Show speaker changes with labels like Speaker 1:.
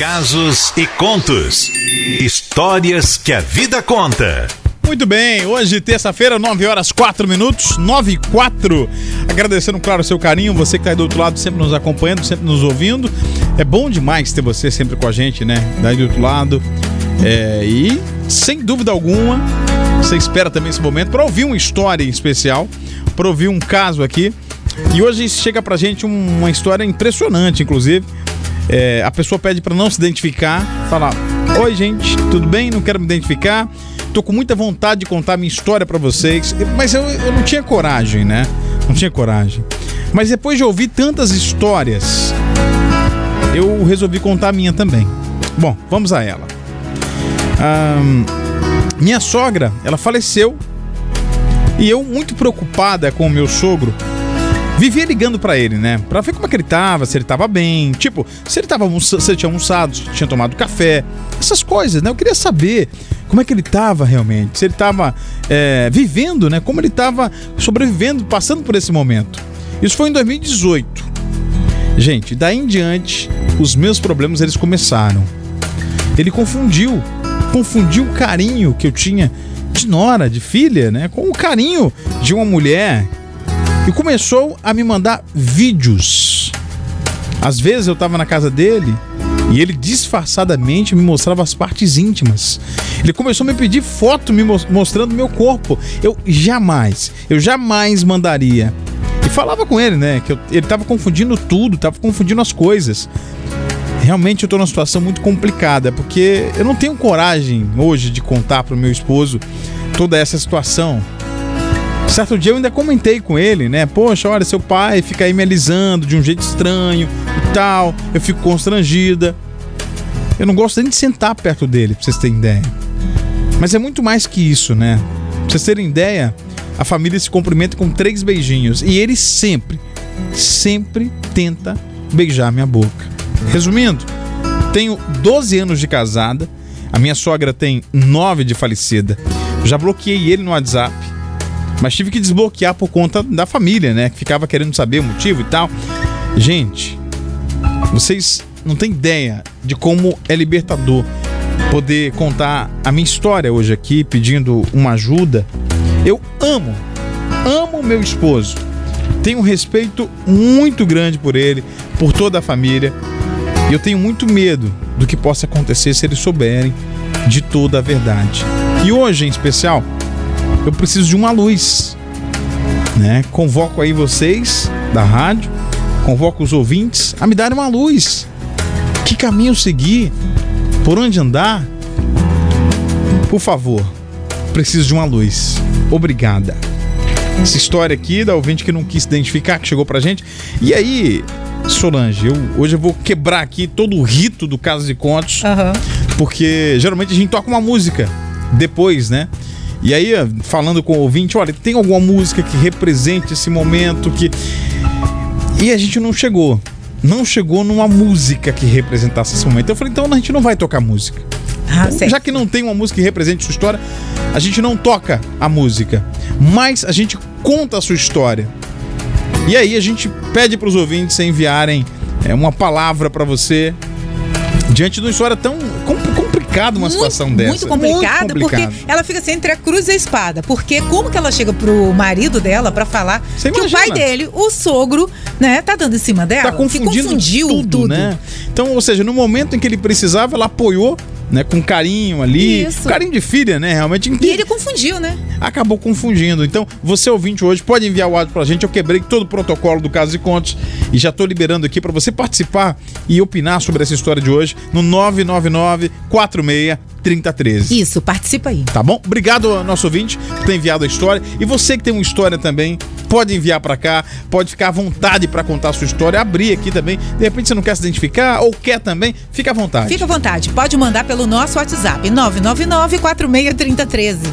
Speaker 1: Casos e contos. Histórias que a vida conta.
Speaker 2: Muito bem, hoje, terça-feira, 9 horas 4 minutos, 9 e 4. Agradecendo, claro, o seu carinho, você que está aí do outro lado, sempre nos acompanhando, sempre nos ouvindo. É bom demais ter você sempre com a gente, né? Daí do outro lado. É, e, sem dúvida alguma, você espera também esse momento para ouvir uma história em especial, para ouvir um caso aqui. E hoje chega pra gente uma história impressionante, inclusive. É, a pessoa pede para não se identificar, falar: Oi, gente, tudo bem? Não quero me identificar. Tô com muita vontade de contar minha história para vocês, mas eu, eu não tinha coragem, né? Não tinha coragem. Mas depois de ouvir tantas histórias, eu resolvi contar a minha também. Bom, vamos a ela. Minha sogra, ela faleceu e eu, muito preocupada com o meu sogro, vivia ligando para ele, né? Pra ver como é que ele tava, se ele tava bem. Tipo, se ele tava se ele tinha almoçado, se tinha tomado café. Essas coisas, né? Eu queria saber como é que ele tava realmente. Se ele tava é, vivendo, né? Como ele tava sobrevivendo, passando por esse momento. Isso foi em 2018. Gente, daí em diante, os meus problemas eles começaram. Ele confundiu, confundiu o carinho que eu tinha de nora, de filha, né, com o carinho de uma mulher e começou a me mandar vídeos. Às vezes eu estava na casa dele e ele disfarçadamente me mostrava as partes íntimas. Ele começou a me pedir foto me mostrando meu corpo. Eu jamais, eu jamais mandaria. E falava com ele, né, que eu, ele estava confundindo tudo, estava confundindo as coisas. Realmente eu estou numa situação muito complicada, porque eu não tenho coragem hoje de contar para o meu esposo toda essa situação. Certo dia eu ainda comentei com ele, né? Poxa, olha, seu pai fica aí me alisando de um jeito estranho e tal. Eu fico constrangida. Eu não gosto nem de sentar perto dele, pra vocês terem ideia. Mas é muito mais que isso, né? Pra vocês terem ideia, a família se cumprimenta com três beijinhos. E ele sempre, sempre tenta beijar minha boca. Resumindo, tenho 12 anos de casada, a minha sogra tem 9 de falecida. Já bloqueei ele no WhatsApp mas tive que desbloquear por conta da família, né? Que ficava querendo saber o motivo e tal. Gente, vocês não têm ideia de como é libertador poder contar a minha história hoje aqui, pedindo uma ajuda. Eu amo, amo meu esposo. Tenho um respeito muito grande por ele, por toda a família. E eu tenho muito medo do que possa acontecer se eles souberem de toda a verdade. E hoje, em especial, eu preciso de uma luz. Né? Convoco aí vocês da rádio, convoco os ouvintes a me darem uma luz. Que caminho seguir? Por onde andar? Por favor, preciso de uma luz. Obrigada. Essa história aqui da ouvinte que não quis identificar, que chegou pra gente. E aí, Solange, eu, hoje eu vou quebrar aqui todo o rito do caso de contos. Uhum. Porque geralmente a gente toca uma música depois, né? E aí, falando com o ouvinte, olha, tem alguma música que represente esse momento que. E a gente não chegou. Não chegou numa música que representasse esse momento. Eu falei, então a gente não vai tocar música. Ah, então, já que não tem uma música que represente sua história, a gente não toca a música. Mas a gente conta a sua história. E aí a gente pede para os ouvintes enviarem é, uma palavra para você diante de uma história tão complicado uma muito, situação dessa.
Speaker 3: Muito complicada, muito porque ela fica assim entre a cruz e a espada. Porque como que ela chega pro marido dela para falar Você que imagina. o pai dele, o sogro, né, tá dando em cima dela?
Speaker 2: Tá confundindo confundiu tudo, tudo, né? Então, ou seja, no momento em que ele precisava, ela apoiou né, com carinho ali. Isso. Carinho de filha, né? Realmente.
Speaker 3: E ele confundiu, né?
Speaker 2: Acabou confundindo. Então, você ouvinte hoje, pode enviar o áudio pra gente. Eu quebrei todo o protocolo do caso de contos e já tô liberando aqui para você participar e opinar sobre essa história de hoje no 999 46 3013.
Speaker 3: Isso, participa aí.
Speaker 2: Tá bom? Obrigado ao nosso ouvinte que tem enviado a história. E você que tem uma história também, pode enviar para cá, pode ficar à vontade para contar a sua história, abrir aqui também. De repente você não quer se identificar ou quer também, fica à vontade.
Speaker 3: Fica à vontade. Pode mandar pelo nosso WhatsApp 999 463013.